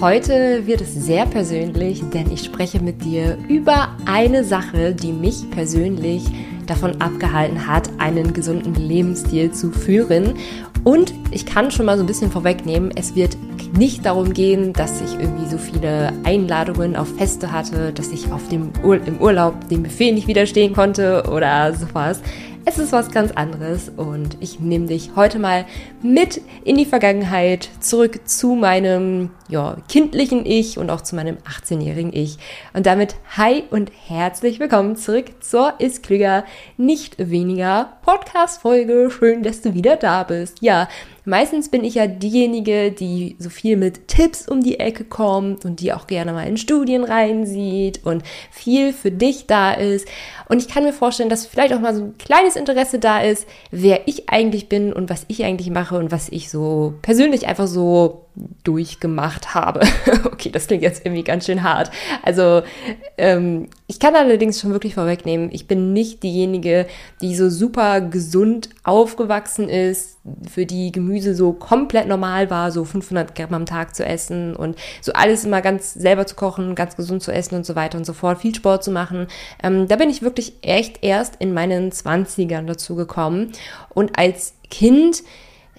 Heute wird es sehr persönlich, denn ich spreche mit dir über eine Sache, die mich persönlich davon abgehalten hat, einen gesunden Lebensstil zu führen. Und ich kann schon mal so ein bisschen vorwegnehmen, es wird nicht darum gehen, dass ich irgendwie so viele Einladungen auf Feste hatte, dass ich auf dem Ur im Urlaub dem Befehl nicht widerstehen konnte oder sowas. Es ist was ganz anderes und ich nehme dich heute mal mit in die Vergangenheit, zurück zu meinem ja, kindlichen Ich und auch zu meinem 18-jährigen Ich. Und damit hi und herzlich willkommen zurück zur Ist Klüger, nicht weniger Podcast-Folge. Schön, dass du wieder da bist. Ja, Meistens bin ich ja diejenige, die so viel mit Tipps um die Ecke kommt und die auch gerne mal in Studien reinsieht und viel für dich da ist. Und ich kann mir vorstellen, dass vielleicht auch mal so ein kleines Interesse da ist, wer ich eigentlich bin und was ich eigentlich mache und was ich so persönlich einfach so durchgemacht habe. okay, das klingt jetzt irgendwie ganz schön hart. Also ähm, ich kann allerdings schon wirklich vorwegnehmen, ich bin nicht diejenige, die so super gesund aufgewachsen ist, für die Gemüse so komplett normal war, so 500 Gramm am Tag zu essen und so alles immer ganz selber zu kochen, ganz gesund zu essen und so weiter und so fort, viel Sport zu machen. Ähm, da bin ich wirklich echt erst in meinen 20ern dazu gekommen. Und als Kind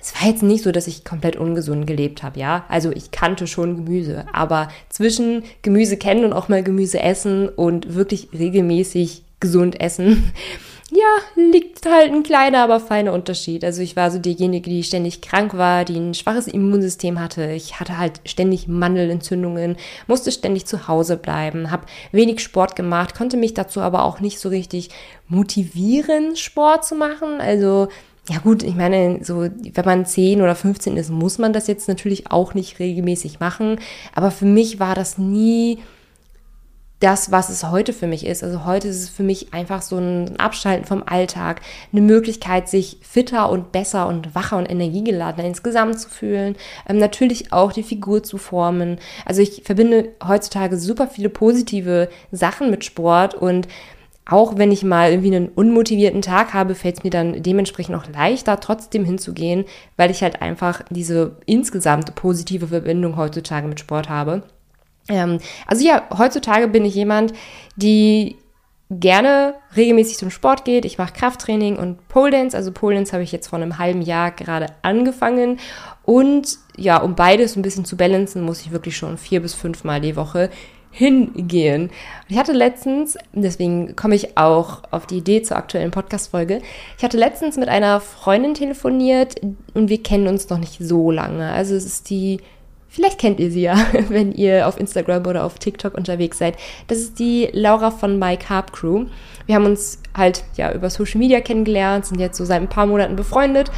es war jetzt nicht so, dass ich komplett ungesund gelebt habe, ja. Also ich kannte schon Gemüse, aber zwischen Gemüse kennen und auch mal Gemüse essen und wirklich regelmäßig gesund essen, ja, liegt halt ein kleiner, aber feiner Unterschied. Also ich war so diejenige, die ständig krank war, die ein schwaches Immunsystem hatte. Ich hatte halt ständig Mandelentzündungen, musste ständig zu Hause bleiben, habe wenig Sport gemacht, konnte mich dazu aber auch nicht so richtig motivieren, Sport zu machen. Also ja gut, ich meine, so wenn man 10 oder 15 ist, muss man das jetzt natürlich auch nicht regelmäßig machen. Aber für mich war das nie das, was es heute für mich ist. Also heute ist es für mich einfach so ein Abschalten vom Alltag, eine Möglichkeit, sich fitter und besser und wacher und energiegeladener insgesamt zu fühlen. Ähm, natürlich auch die Figur zu formen. Also ich verbinde heutzutage super viele positive Sachen mit Sport und auch wenn ich mal irgendwie einen unmotivierten Tag habe, fällt es mir dann dementsprechend auch leichter, trotzdem hinzugehen, weil ich halt einfach diese insgesamt positive Verbindung heutzutage mit Sport habe. Ähm, also ja, heutzutage bin ich jemand, die gerne regelmäßig zum Sport geht. Ich mache Krafttraining und Pole Dance. Also Pole Dance habe ich jetzt vor einem halben Jahr gerade angefangen. Und ja, um beides ein bisschen zu balancen, muss ich wirklich schon vier bis fünf Mal die Woche hingehen. ich hatte letztens, deswegen komme ich auch auf die Idee zur aktuellen Podcast-Folge, ich hatte letztens mit einer Freundin telefoniert und wir kennen uns noch nicht so lange. Also es ist die, vielleicht kennt ihr sie ja, wenn ihr auf Instagram oder auf TikTok unterwegs seid. Das ist die Laura von My Carb Crew. Wir haben uns halt ja über Social Media kennengelernt, sind jetzt so seit ein paar Monaten befreundet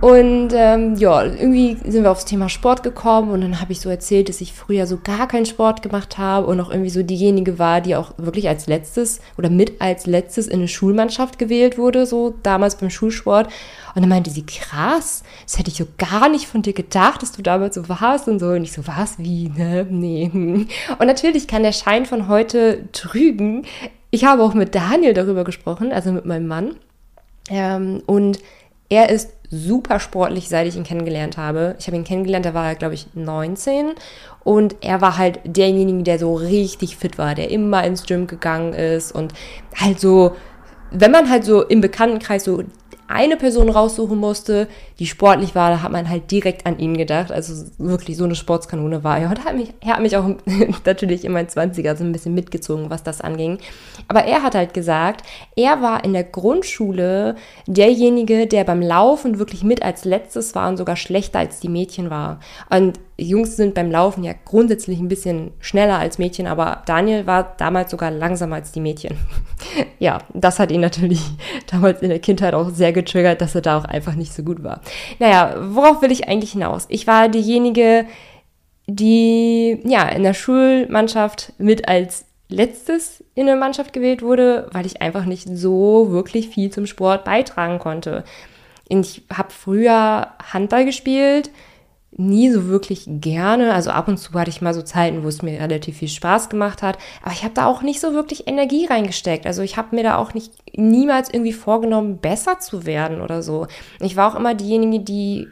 und ähm, ja, irgendwie sind wir aufs Thema Sport gekommen und dann habe ich so erzählt, dass ich früher so gar keinen Sport gemacht habe und auch irgendwie so diejenige war, die auch wirklich als letztes oder mit als letztes in eine Schulmannschaft gewählt wurde, so damals beim Schulsport. Und dann meinte sie, krass, das hätte ich so gar nicht von dir gedacht, dass du damals so warst und so. Und ich so, was, wie, ne, nee. Und natürlich kann der Schein von heute trügen. Ich habe auch mit Daniel darüber gesprochen, also mit meinem Mann. Ähm, und er ist super sportlich, seit ich ihn kennengelernt habe. Ich habe ihn kennengelernt, da war er, glaube ich, 19. Und er war halt derjenige, der so richtig fit war, der immer ins Gym gegangen ist und halt so, wenn man halt so im Bekanntenkreis so eine Person raussuchen musste, die sportlich war, da hat man halt direkt an ihn gedacht. Also wirklich so eine Sportskanone war er. Und hat mich, er hat mich auch natürlich in meinen 20er so ein bisschen mitgezogen, was das anging. Aber er hat halt gesagt, er war in der Grundschule derjenige, der beim Laufen wirklich mit als letztes war und sogar schlechter als die Mädchen war. Und Jungs sind beim Laufen ja grundsätzlich ein bisschen schneller als Mädchen, aber Daniel war damals sogar langsamer als die Mädchen. ja, das hat ihn natürlich damals in der Kindheit auch sehr getriggert, dass er da auch einfach nicht so gut war. Naja, worauf will ich eigentlich hinaus? Ich war diejenige, die ja in der Schulmannschaft mit als letztes in eine Mannschaft gewählt wurde, weil ich einfach nicht so wirklich viel zum Sport beitragen konnte. Ich habe früher Handball gespielt, nie so wirklich gerne. Also ab und zu hatte ich mal so Zeiten, wo es mir relativ viel Spaß gemacht hat. Aber ich habe da auch nicht so wirklich Energie reingesteckt. Also ich habe mir da auch nicht niemals irgendwie vorgenommen, besser zu werden oder so. Ich war auch immer diejenige, die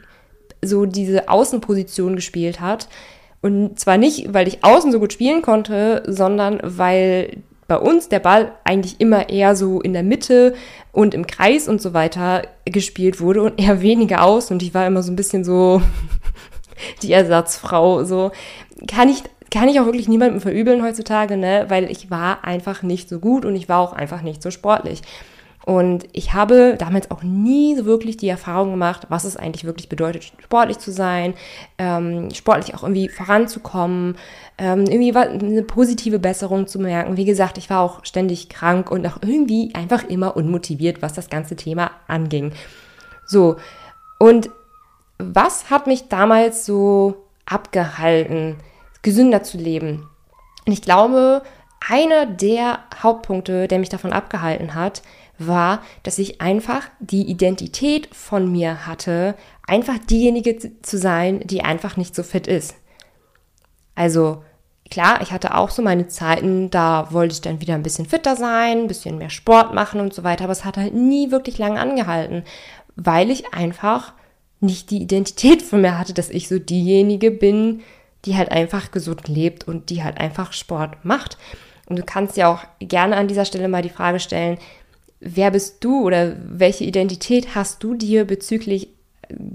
so diese Außenposition gespielt hat Und zwar nicht, weil ich außen so gut spielen konnte, sondern weil bei uns der Ball eigentlich immer eher so in der Mitte und im Kreis und so weiter gespielt wurde und eher weniger aus. Und ich war immer so ein bisschen so die Ersatzfrau. So kann ich kann ich auch wirklich niemandem verübeln heutzutage, ne? Weil ich war einfach nicht so gut und ich war auch einfach nicht so sportlich. Und ich habe damals auch nie so wirklich die Erfahrung gemacht, was es eigentlich wirklich bedeutet, sportlich zu sein, ähm, sportlich auch irgendwie voranzukommen, ähm, irgendwie eine positive Besserung zu merken. Wie gesagt, ich war auch ständig krank und auch irgendwie einfach immer unmotiviert, was das ganze Thema anging. So, und was hat mich damals so abgehalten, gesünder zu leben? Und ich glaube, einer der Hauptpunkte, der mich davon abgehalten hat, war, dass ich einfach die Identität von mir hatte, einfach diejenige zu sein, die einfach nicht so fit ist. Also klar, ich hatte auch so meine Zeiten, da wollte ich dann wieder ein bisschen fitter sein, ein bisschen mehr Sport machen und so weiter, aber es hat halt nie wirklich lange angehalten, weil ich einfach nicht die Identität von mir hatte, dass ich so diejenige bin, die halt einfach gesund lebt und die halt einfach Sport macht. Und du kannst ja auch gerne an dieser Stelle mal die Frage stellen, wer bist du oder welche Identität hast du dir bezüglich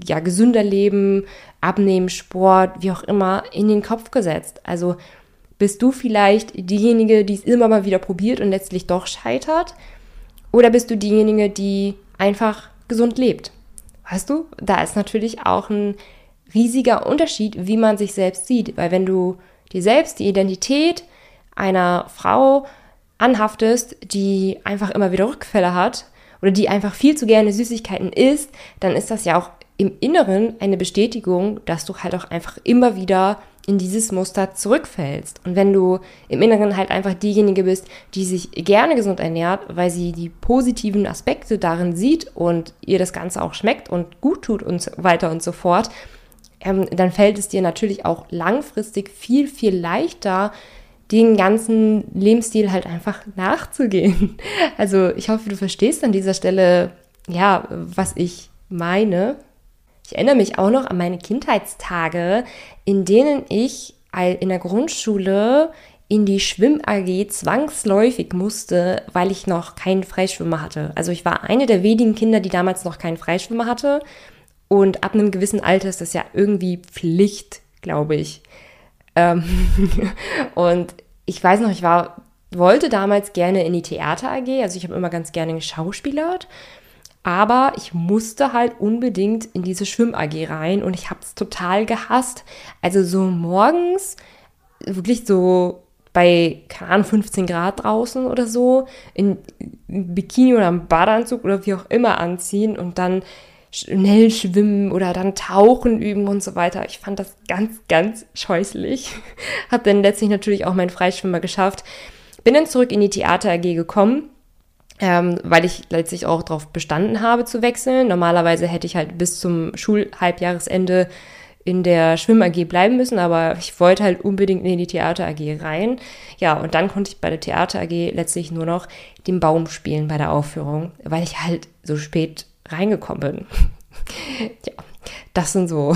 ja, gesünder Leben, Abnehmen, Sport, wie auch immer, in den Kopf gesetzt? Also bist du vielleicht diejenige, die es immer mal wieder probiert und letztlich doch scheitert? Oder bist du diejenige, die einfach gesund lebt? Weißt du, da ist natürlich auch ein riesiger Unterschied, wie man sich selbst sieht. Weil wenn du dir selbst die Identität einer Frau anhaftest, die einfach immer wieder Rückfälle hat oder die einfach viel zu gerne Süßigkeiten isst, dann ist das ja auch im Inneren eine Bestätigung, dass du halt auch einfach immer wieder in dieses Muster zurückfällst. Und wenn du im Inneren halt einfach diejenige bist, die sich gerne gesund ernährt, weil sie die positiven Aspekte darin sieht und ihr das Ganze auch schmeckt und gut tut und so weiter und so fort, ähm, dann fällt es dir natürlich auch langfristig viel, viel leichter, den ganzen Lebensstil halt einfach nachzugehen. Also ich hoffe, du verstehst an dieser Stelle, ja, was ich meine. Ich erinnere mich auch noch an meine Kindheitstage, in denen ich in der Grundschule in die Schwimm-AG zwangsläufig musste, weil ich noch keinen Freischwimmer hatte. Also ich war eine der wenigen Kinder, die damals noch keinen Freischwimmer hatte. Und ab einem gewissen Alter ist das ja irgendwie Pflicht, glaube ich. Ähm und ich weiß noch, ich war, wollte damals gerne in die Theater AG, also ich habe immer ganz gerne geschauspielert, aber ich musste halt unbedingt in diese Schwimm AG rein und ich habe es total gehasst. Also so morgens, wirklich so bei, keine Ahnung, 15 Grad draußen oder so, in Bikini oder im Badeanzug oder wie auch immer anziehen und dann schnell schwimmen oder dann tauchen üben und so weiter. Ich fand das ganz, ganz scheußlich. Hab dann letztlich natürlich auch meinen Freischwimmer geschafft. Bin dann zurück in die Theater AG gekommen, ähm, weil ich letztlich auch darauf bestanden habe zu wechseln. Normalerweise hätte ich halt bis zum Schulhalbjahresende in der Schwimm AG bleiben müssen, aber ich wollte halt unbedingt in die Theater AG rein. Ja, und dann konnte ich bei der Theater AG letztlich nur noch den Baum spielen bei der Aufführung, weil ich halt so spät reingekommen bin. ja, das sind so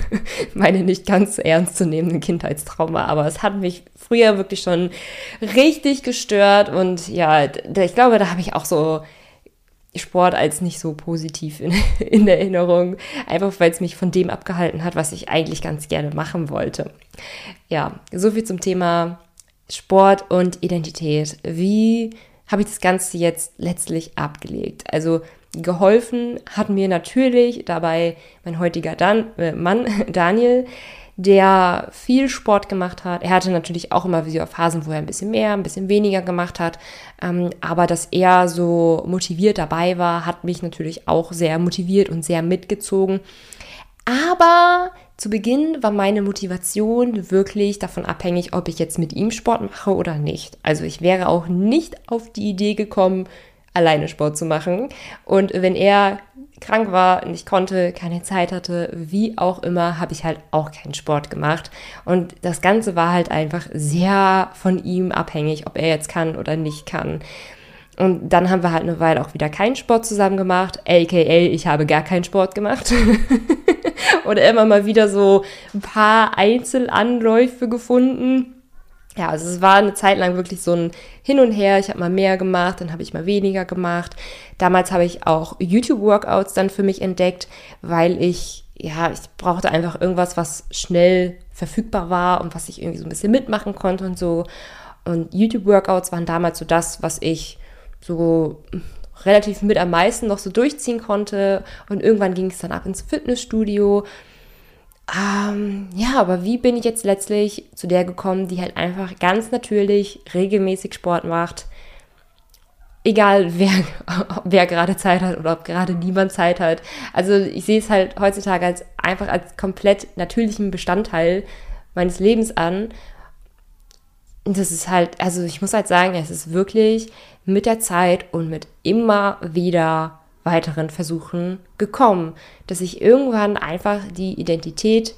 meine nicht ganz ernst zu nehmenden Kindheitstrauma, aber es hat mich früher wirklich schon richtig gestört und ja, ich glaube, da habe ich auch so Sport als nicht so positiv in, in Erinnerung, einfach weil es mich von dem abgehalten hat, was ich eigentlich ganz gerne machen wollte. Ja, so viel zum Thema Sport und Identität. Wie habe ich das Ganze jetzt letztlich abgelegt? Also Geholfen hat mir natürlich dabei mein heutiger Dan äh, Mann Daniel, der viel Sport gemacht hat. Er hatte natürlich auch immer wieder Phasen, wo er ein bisschen mehr, ein bisschen weniger gemacht hat. Ähm, aber dass er so motiviert dabei war, hat mich natürlich auch sehr motiviert und sehr mitgezogen. Aber zu Beginn war meine Motivation wirklich davon abhängig, ob ich jetzt mit ihm Sport mache oder nicht. Also ich wäre auch nicht auf die Idee gekommen, alleine Sport zu machen. Und wenn er krank war, nicht konnte, keine Zeit hatte, wie auch immer, habe ich halt auch keinen Sport gemacht. Und das Ganze war halt einfach sehr von ihm abhängig, ob er jetzt kann oder nicht kann. Und dann haben wir halt eine Weile auch wieder keinen Sport zusammen gemacht, aka ich habe gar keinen Sport gemacht. Oder immer mal wieder so ein paar Einzelanläufe gefunden ja, also es war eine Zeit lang wirklich so ein Hin und Her. Ich habe mal mehr gemacht, dann habe ich mal weniger gemacht. Damals habe ich auch YouTube-Workouts dann für mich entdeckt, weil ich, ja, ich brauchte einfach irgendwas, was schnell verfügbar war und was ich irgendwie so ein bisschen mitmachen konnte und so. Und YouTube-Workouts waren damals so das, was ich so relativ mit am meisten noch so durchziehen konnte. Und irgendwann ging es dann ab ins Fitnessstudio. Ähm, ja, aber wie bin ich jetzt letztlich zu der gekommen, die halt einfach ganz natürlich regelmäßig Sport macht? Egal, wer, wer gerade Zeit hat oder ob gerade niemand Zeit hat. Also ich sehe es halt heutzutage als einfach als komplett natürlichen Bestandteil meines Lebens an. Und das ist halt, also ich muss halt sagen, es ist wirklich mit der Zeit und mit immer wieder weiteren Versuchen gekommen, dass ich irgendwann einfach die Identität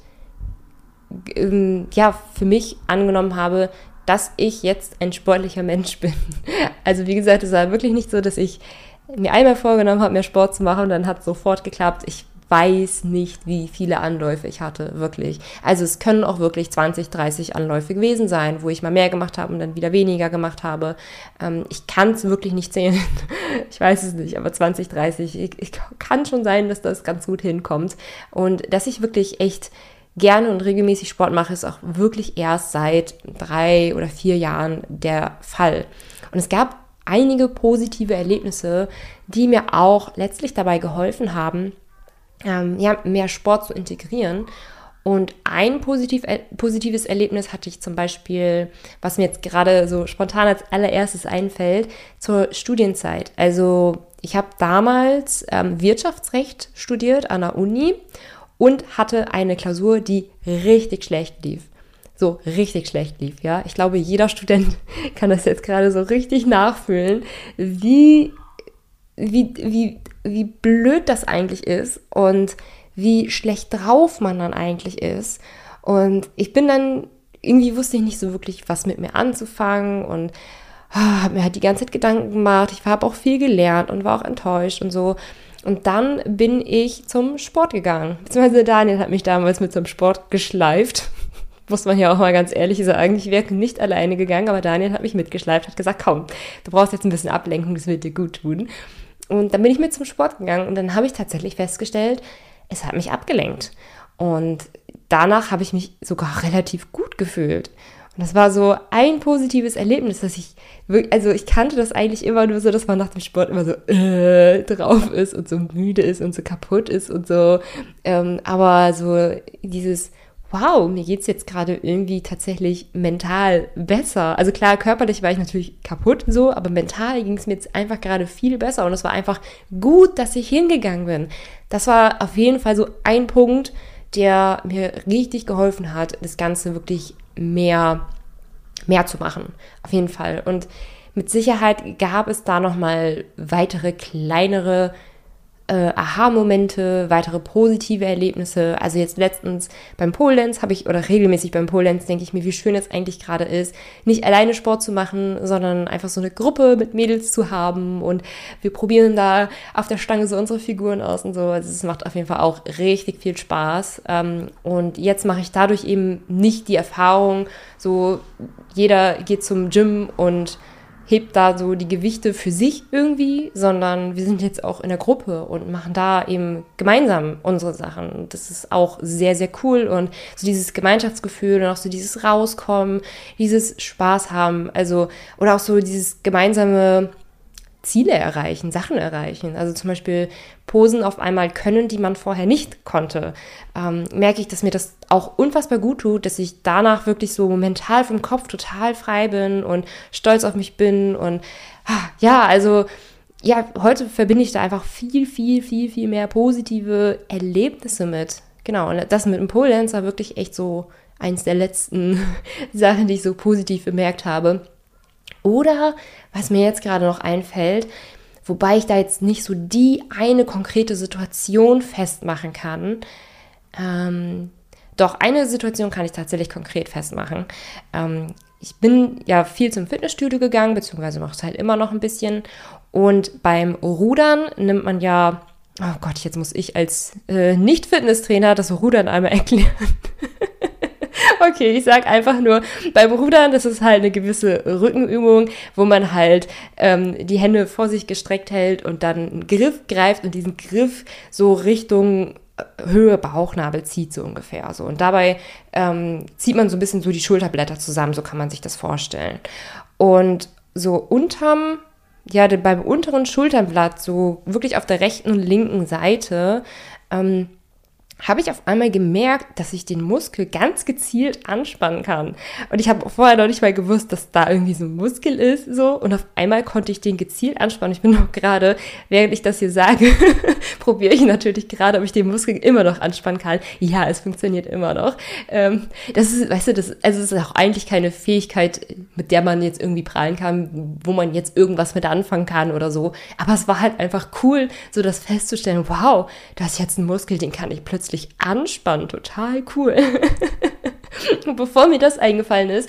ähm, ja für mich angenommen habe, dass ich jetzt ein sportlicher Mensch bin. Also wie gesagt, es war wirklich nicht so, dass ich mir einmal vorgenommen habe, mehr Sport zu machen und dann hat es sofort geklappt. Ich weiß nicht, wie viele Anläufe ich hatte, wirklich. Also es können auch wirklich 20, 30 Anläufe gewesen sein, wo ich mal mehr gemacht habe und dann wieder weniger gemacht habe. Ähm, ich kann es wirklich nicht zählen. ich weiß es nicht, aber 20, 30, ich, ich kann schon sein, dass das ganz gut hinkommt. Und dass ich wirklich echt gerne und regelmäßig Sport mache, ist auch wirklich erst seit drei oder vier Jahren der Fall. Und es gab einige positive Erlebnisse, die mir auch letztlich dabei geholfen haben, ähm, ja, mehr Sport zu integrieren. Und ein positiv, äh, positives Erlebnis hatte ich zum Beispiel, was mir jetzt gerade so spontan als allererstes einfällt, zur Studienzeit. Also ich habe damals ähm, Wirtschaftsrecht studiert an der Uni und hatte eine Klausur, die richtig schlecht lief. So richtig schlecht lief, ja. Ich glaube, jeder Student kann das jetzt gerade so richtig nachfühlen, wie, wie, wie wie blöd das eigentlich ist und wie schlecht drauf man dann eigentlich ist. Und ich bin dann, irgendwie wusste ich nicht so wirklich, was mit mir anzufangen und oh, ah, habe mir halt die ganze Zeit Gedanken gemacht. Ich habe auch viel gelernt und war auch enttäuscht und so. Und dann bin ich zum Sport gegangen. Beziehungsweise Daniel hat mich damals mit zum Sport geschleift. Muss man ja auch mal ganz ehrlich sagen. Ich wäre nicht alleine gegangen, aber Daniel hat mich mitgeschleift, hat gesagt, komm, du brauchst jetzt ein bisschen Ablenkung, das wird dir gut tun. Und dann bin ich mit zum Sport gegangen und dann habe ich tatsächlich festgestellt, es hat mich abgelenkt. Und danach habe ich mich sogar relativ gut gefühlt. Und das war so ein positives Erlebnis, dass ich wirklich, also ich kannte das eigentlich immer nur so, dass man nach dem Sport immer so äh, drauf ist und so müde ist und so kaputt ist und so. Ähm, aber so dieses wow, mir geht's jetzt gerade irgendwie tatsächlich mental besser. Also klar, körperlich war ich natürlich kaputt so, aber mental ging es mir jetzt einfach gerade viel besser und es war einfach gut, dass ich hingegangen bin. Das war auf jeden Fall so ein Punkt, der mir richtig geholfen hat, das Ganze wirklich mehr, mehr zu machen. Auf jeden Fall. Und mit Sicherheit gab es da nochmal weitere kleinere äh, Aha-Momente, weitere positive Erlebnisse. Also jetzt letztens beim Pole Dance habe ich, oder regelmäßig beim Pole Dance denke ich mir, wie schön es eigentlich gerade ist, nicht alleine Sport zu machen, sondern einfach so eine Gruppe mit Mädels zu haben und wir probieren da auf der Stange so unsere Figuren aus und so. Also es macht auf jeden Fall auch richtig viel Spaß. Ähm, und jetzt mache ich dadurch eben nicht die Erfahrung, so jeder geht zum Gym und hebt da so die Gewichte für sich irgendwie, sondern wir sind jetzt auch in der Gruppe und machen da eben gemeinsam unsere Sachen. Das ist auch sehr, sehr cool und so dieses Gemeinschaftsgefühl und auch so dieses Rauskommen, dieses Spaß haben, also oder auch so dieses gemeinsame Ziele erreichen, Sachen erreichen. Also zum Beispiel Posen auf einmal können, die man vorher nicht konnte. Ähm, merke ich, dass mir das auch unfassbar gut tut, dass ich danach wirklich so mental vom Kopf total frei bin und stolz auf mich bin. Und ah, ja, also ja, heute verbinde ich da einfach viel, viel, viel, viel mehr positive Erlebnisse mit. Genau, und das mit dem Pole war wirklich echt so eins der letzten Sachen, die ich so positiv bemerkt habe. Oder was mir jetzt gerade noch einfällt, wobei ich da jetzt nicht so die eine konkrete Situation festmachen kann. Ähm, doch, eine Situation kann ich tatsächlich konkret festmachen. Ähm, ich bin ja viel zum Fitnessstudio gegangen, beziehungsweise mache es halt immer noch ein bisschen. Und beim Rudern nimmt man ja, oh Gott, jetzt muss ich als äh, Nicht-Fitnesstrainer das Rudern einmal erklären. okay, ich sag einfach nur, beim Rudern, das ist halt eine gewisse Rückenübung, wo man halt ähm, die Hände vor sich gestreckt hält und dann einen Griff greift und diesen Griff so Richtung Höhe Bauchnabel zieht, so ungefähr. So. Und dabei ähm, zieht man so ein bisschen so die Schulterblätter zusammen, so kann man sich das vorstellen. Und so unterm, ja, beim unteren Schulterblatt, so wirklich auf der rechten und linken Seite, ähm, habe ich auf einmal gemerkt, dass ich den Muskel ganz gezielt anspannen kann. Und ich habe vorher noch nicht mal gewusst, dass da irgendwie so ein Muskel ist, so. Und auf einmal konnte ich den gezielt anspannen. Ich bin noch gerade, während ich das hier sage, probiere ich natürlich gerade, ob ich den Muskel immer noch anspannen kann. Ja, es funktioniert immer noch. Ähm, das ist, weißt du, das, also es ist auch eigentlich keine Fähigkeit, mit der man jetzt irgendwie prallen kann, wo man jetzt irgendwas mit anfangen kann oder so. Aber es war halt einfach cool, so das festzustellen, wow, da ist jetzt ein Muskel, den kann ich plötzlich plötzlich anspannen. Total cool. und bevor mir das eingefallen ist,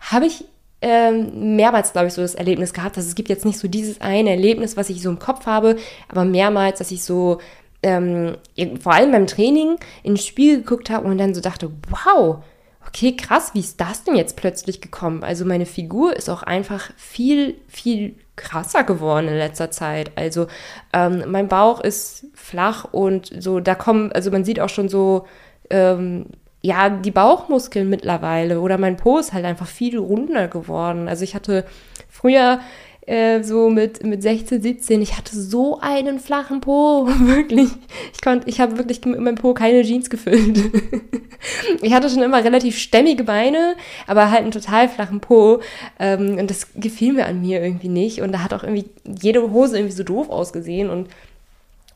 habe ich ähm, mehrmals, glaube ich, so das Erlebnis gehabt, dass es gibt jetzt nicht so dieses eine Erlebnis, was ich so im Kopf habe, aber mehrmals, dass ich so ähm, vor allem beim Training in den Spiel geguckt habe und dann so dachte, wow, okay, krass, wie ist das denn jetzt plötzlich gekommen? Also meine Figur ist auch einfach viel, viel krasser geworden in letzter Zeit. Also ähm, mein Bauch ist flach und so, da kommen, also man sieht auch schon so, ähm, ja, die Bauchmuskeln mittlerweile oder mein Po ist halt einfach viel runder geworden. Also ich hatte früher äh, so mit, mit 16, 17, ich hatte so einen flachen Po, wirklich. Ich konnte, ich habe wirklich mit meinem Po keine Jeans gefüllt. ich hatte schon immer relativ stämmige Beine, aber halt einen total flachen Po. Ähm, und das gefiel mir an mir irgendwie nicht. Und da hat auch irgendwie jede Hose irgendwie so doof ausgesehen. Und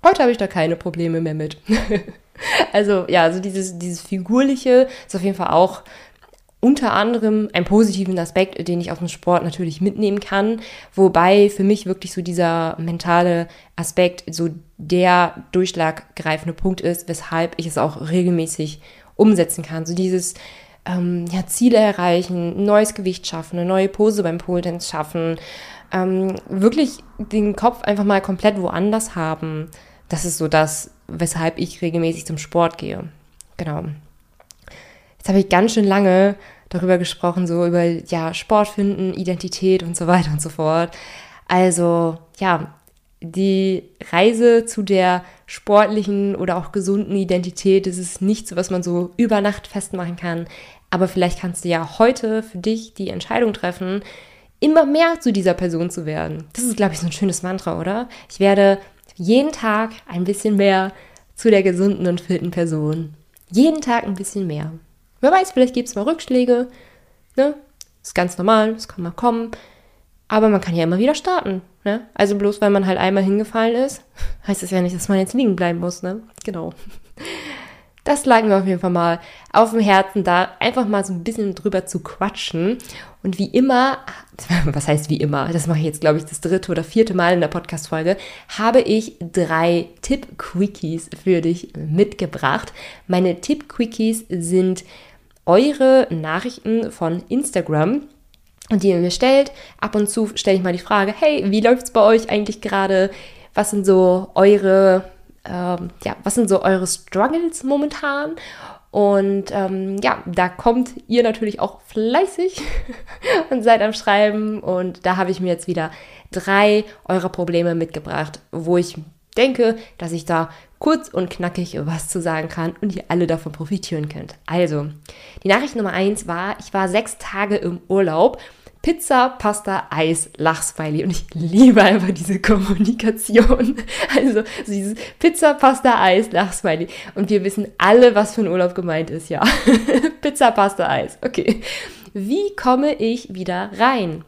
heute habe ich da keine Probleme mehr mit. also ja, also dieses, dieses Figurliche ist auf jeden Fall auch unter anderem einen positiven Aspekt, den ich aus dem Sport natürlich mitnehmen kann, wobei für mich wirklich so dieser mentale Aspekt so der durchschlaggreifende Punkt ist, weshalb ich es auch regelmäßig umsetzen kann. So dieses ähm, ja, Ziele erreichen, neues Gewicht schaffen, eine neue Pose beim Pole Dance schaffen, ähm, wirklich den Kopf einfach mal komplett woanders haben. Das ist so das, weshalb ich regelmäßig zum Sport gehe. Genau. Jetzt habe ich ganz schön lange darüber gesprochen, so über ja, Sport finden, Identität und so weiter und so fort. Also ja, die Reise zu der sportlichen oder auch gesunden Identität, das ist nichts, was man so über Nacht festmachen kann. Aber vielleicht kannst du ja heute für dich die Entscheidung treffen, immer mehr zu dieser Person zu werden. Das ist, glaube ich, so ein schönes Mantra, oder? Ich werde jeden Tag ein bisschen mehr zu der gesunden und fitten Person. Jeden Tag ein bisschen mehr. Wer weiß, vielleicht gibt es mal Rückschläge. Ne? Ist ganz normal, das kann mal kommen. Aber man kann ja immer wieder starten. Ne? Also bloß weil man halt einmal hingefallen ist, heißt es ja nicht, dass man jetzt liegen bleiben muss. Ne? Genau. Das lag mir auf jeden Fall mal auf dem Herzen, da einfach mal so ein bisschen drüber zu quatschen. Und wie immer, was heißt wie immer, das mache ich jetzt, glaube ich, das dritte oder vierte Mal in der Podcast-Folge, habe ich drei Tipp-Quickies für dich mitgebracht. Meine Tipp-Quickies sind eure Nachrichten von Instagram und die ihr mir stellt. Ab und zu stelle ich mal die Frage, hey, wie läuft es bei euch eigentlich gerade? Was sind so eure, ähm, ja, was sind so eure Struggles momentan? Und ähm, ja, da kommt ihr natürlich auch fleißig und seid am Schreiben. Und da habe ich mir jetzt wieder drei eurer Probleme mitgebracht, wo ich denke, dass ich da kurz und knackig was zu sagen kann und ihr alle davon profitieren könnt. Also, die Nachricht Nummer eins war, ich war sechs Tage im Urlaub. Pizza, Pasta, Eis, Lachsmiley. Und ich liebe einfach diese Kommunikation. Also dieses Pizza, Pasta, Eis, Lachsmiley. Und wir wissen alle, was für ein Urlaub gemeint ist, ja. Pizza, Pasta, Eis. Okay. Wie komme ich wieder rein?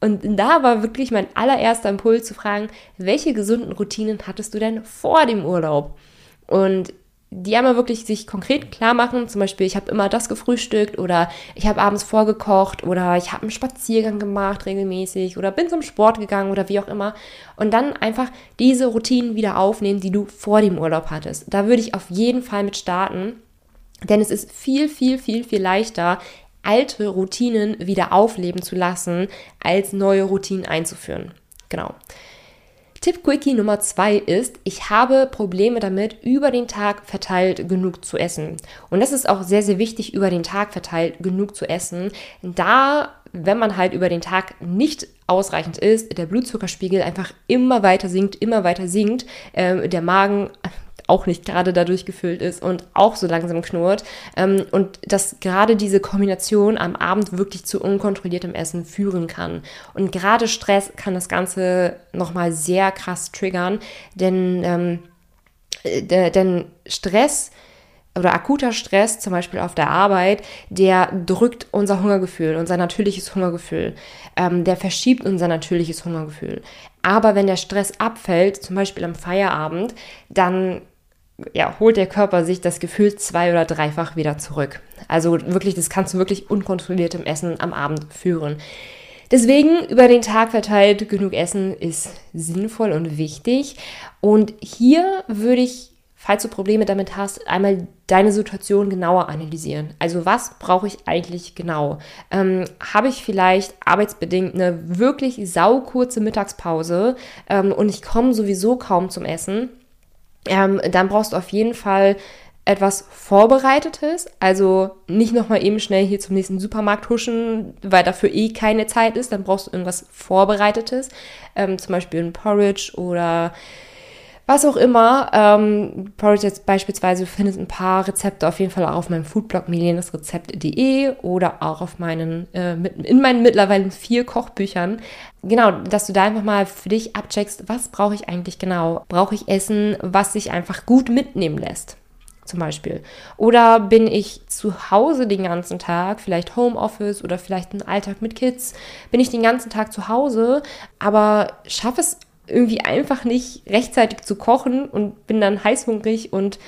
Und da war wirklich mein allererster Impuls zu fragen, welche gesunden Routinen hattest du denn vor dem Urlaub? Und die einmal wirklich sich konkret klar machen, zum Beispiel, ich habe immer das gefrühstückt oder ich habe abends vorgekocht oder ich habe einen Spaziergang gemacht regelmäßig oder bin zum Sport gegangen oder wie auch immer. Und dann einfach diese Routinen wieder aufnehmen, die du vor dem Urlaub hattest. Da würde ich auf jeden Fall mit starten, denn es ist viel, viel, viel, viel leichter, alte Routinen wieder aufleben zu lassen, als neue Routinen einzuführen. Genau. Tipp Quickie Nummer zwei ist, ich habe Probleme damit, über den Tag verteilt genug zu essen. Und das ist auch sehr, sehr wichtig, über den Tag verteilt genug zu essen, da, wenn man halt über den Tag nicht ausreichend ist, der Blutzuckerspiegel einfach immer weiter sinkt, immer weiter sinkt, äh, der Magen auch nicht gerade dadurch gefüllt ist und auch so langsam knurrt. Ähm, und dass gerade diese Kombination am Abend wirklich zu unkontrolliertem Essen führen kann. Und gerade Stress kann das Ganze nochmal sehr krass triggern, denn, ähm, äh, denn Stress oder akuter Stress, zum Beispiel auf der Arbeit, der drückt unser Hungergefühl, unser natürliches Hungergefühl. Ähm, der verschiebt unser natürliches Hungergefühl. Aber wenn der Stress abfällt, zum Beispiel am Feierabend, dann ja, holt der Körper sich das Gefühl zwei- oder dreifach wieder zurück. Also wirklich, das kannst du wirklich unkontrolliert im Essen am Abend führen. Deswegen über den Tag verteilt genug Essen ist sinnvoll und wichtig. Und hier würde ich, falls du Probleme damit hast, einmal deine Situation genauer analysieren. Also was brauche ich eigentlich genau? Ähm, Habe ich vielleicht arbeitsbedingt eine wirklich saukurze Mittagspause ähm, und ich komme sowieso kaum zum Essen? Ähm, dann brauchst du auf jeden Fall etwas Vorbereitetes, also nicht nochmal eben schnell hier zum nächsten Supermarkt huschen, weil dafür eh keine Zeit ist, dann brauchst du irgendwas Vorbereitetes, ähm, zum Beispiel ein Porridge oder was auch immer. Ähm, Porridge beispielsweise, du findest ein paar Rezepte auf jeden Fall auch auf meinem Foodblog milenasrezept.de oder auch auf meinen, äh, in meinen mittlerweile vier Kochbüchern. Genau, dass du da einfach mal für dich abcheckst, was brauche ich eigentlich genau? Brauche ich Essen, was sich einfach gut mitnehmen lässt? Zum Beispiel. Oder bin ich zu Hause den ganzen Tag, vielleicht Homeoffice oder vielleicht ein Alltag mit Kids, bin ich den ganzen Tag zu Hause, aber schaffe es irgendwie einfach nicht rechtzeitig zu kochen und bin dann heißhungrig und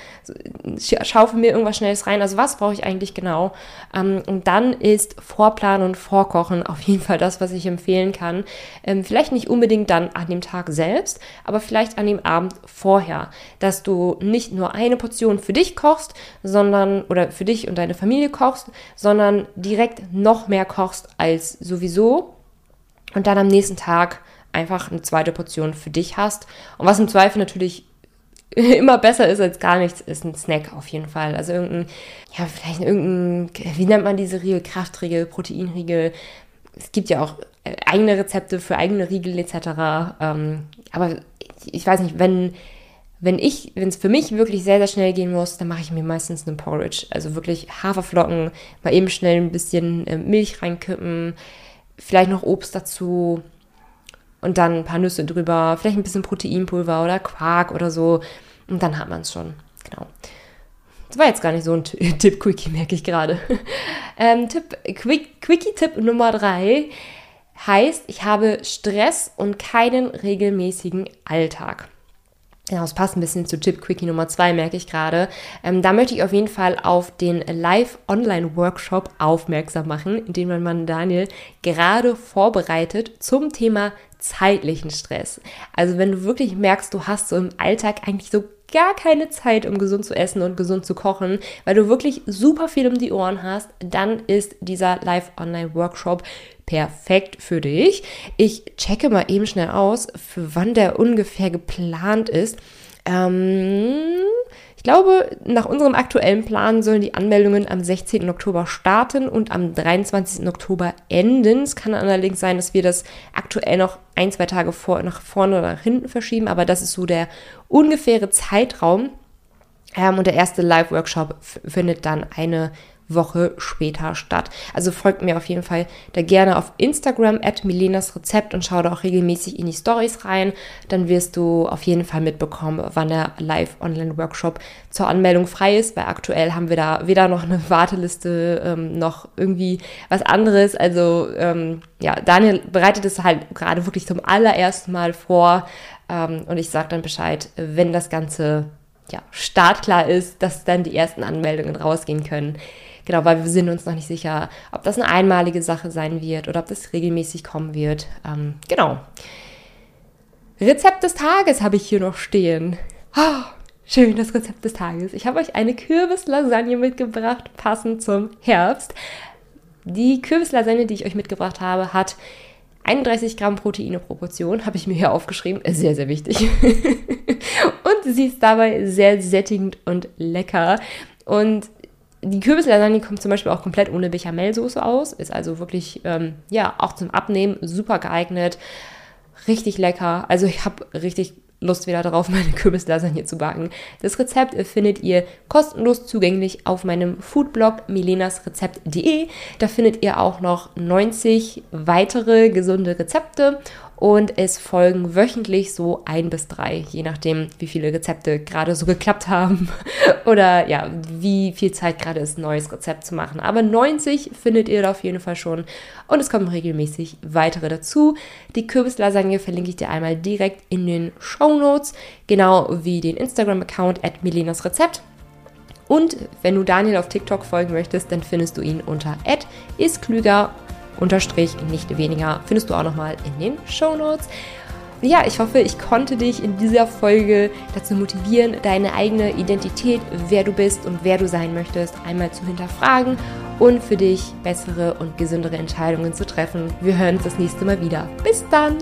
schaufel mir irgendwas Schnelles rein. Also was brauche ich eigentlich genau? Ähm, und dann ist Vorplanen und Vorkochen auf jeden Fall das, was ich empfehlen kann. Ähm, vielleicht nicht unbedingt dann an dem Tag selbst, aber vielleicht an dem Abend vorher, dass du nicht nur eine Portion für dich kochst, sondern oder für dich und deine Familie kochst, sondern direkt noch mehr kochst als sowieso und dann am nächsten Tag einfach eine zweite Portion für dich hast. Und was im Zweifel natürlich immer besser ist als gar nichts, ist ein Snack auf jeden Fall. Also irgendein, ja, vielleicht irgendein, wie nennt man diese Riegel? Kraftriegel, Proteinriegel. Es gibt ja auch äh, eigene Rezepte für eigene Riegel etc. Ähm, aber ich weiß nicht, wenn, wenn ich, wenn es für mich wirklich sehr, sehr schnell gehen muss, dann mache ich mir meistens einen Porridge. Also wirklich Haferflocken, mal eben schnell ein bisschen äh, Milch reinkippen, vielleicht noch Obst dazu, und dann ein paar Nüsse drüber, vielleicht ein bisschen Proteinpulver oder Quark oder so. Und dann hat man es schon. Genau. Das war jetzt gar nicht so ein Tipp-Quickie, merke ich gerade. ähm, Tipp, Quick, Quickie-Tipp Nummer drei heißt, ich habe Stress und keinen regelmäßigen Alltag. Ja, das passt ein bisschen zu Tipp Quickie Nummer 2, merke ich gerade. Ähm, da möchte ich auf jeden Fall auf den Live-Online-Workshop aufmerksam machen, in dem man Daniel gerade vorbereitet zum Thema zeitlichen Stress. Also wenn du wirklich merkst, du hast so im Alltag eigentlich so gar keine Zeit, um gesund zu essen und gesund zu kochen, weil du wirklich super viel um die Ohren hast, dann ist dieser Live-Online-Workshop perfekt für dich. Ich checke mal eben schnell aus, für wann der ungefähr geplant ist. Ähm, ich glaube, nach unserem aktuellen Plan sollen die Anmeldungen am 16. Oktober starten und am 23. Oktober enden. Es kann allerdings sein, dass wir das aktuell noch ein, zwei Tage vor, nach vorne oder nach hinten verschieben, aber das ist so der ungefähre Zeitraum. Ähm, und der erste Live-Workshop findet dann eine Woche später statt. Also folgt mir auf jeden Fall da gerne auf Instagram at Milenas Rezept und schau da auch regelmäßig in die Stories rein. Dann wirst du auf jeden Fall mitbekommen, wann der Live-Online-Workshop zur Anmeldung frei ist, weil aktuell haben wir da weder noch eine Warteliste ähm, noch irgendwie was anderes. Also ähm, ja, Daniel bereitet es halt gerade wirklich zum allerersten Mal vor ähm, und ich sage dann Bescheid, wenn das Ganze ja, startklar ist, dass dann die ersten Anmeldungen rausgehen können. Genau, weil wir sind uns noch nicht sicher, ob das eine einmalige Sache sein wird oder ob das regelmäßig kommen wird. Ähm, genau. Rezept des Tages habe ich hier noch stehen. Oh, schön, das Rezept des Tages. Ich habe euch eine Kürbislasagne mitgebracht, passend zum Herbst. Die Kürbislasagne, die ich euch mitgebracht habe, hat 31 Gramm Proteine pro Portion, habe ich mir hier aufgeschrieben, sehr, sehr wichtig. und sie ist dabei sehr sättigend und lecker. Und die Kürbislasagne kommt zum Beispiel auch komplett ohne Bechamelsoße aus, ist also wirklich, ähm, ja, auch zum Abnehmen super geeignet. Richtig lecker. Also ich habe richtig Lust wieder darauf, meine Kürbislasagne zu backen. Das Rezept findet ihr kostenlos zugänglich auf meinem Foodblog milenasrezept.de. Da findet ihr auch noch 90 weitere gesunde Rezepte und es folgen wöchentlich so ein bis drei, je nachdem, wie viele Rezepte gerade so geklappt haben oder ja, wie viel Zeit gerade ist, ein neues Rezept zu machen. Aber 90 findet ihr da auf jeden Fall schon und es kommen regelmäßig weitere dazu. Die Kürbislasagne verlinke ich dir einmal direkt in den Show Notes, genau wie den Instagram-Account at Milenas Rezept. Und wenn du Daniel auf TikTok folgen möchtest, dann findest du ihn unter isklüger unterstrich nicht weniger findest du auch nochmal in den Show Notes. Ja, ich hoffe, ich konnte dich in dieser Folge dazu motivieren, deine eigene Identität, wer du bist und wer du sein möchtest, einmal zu hinterfragen und für dich bessere und gesündere Entscheidungen zu treffen. Wir hören uns das nächste Mal wieder. Bis dann!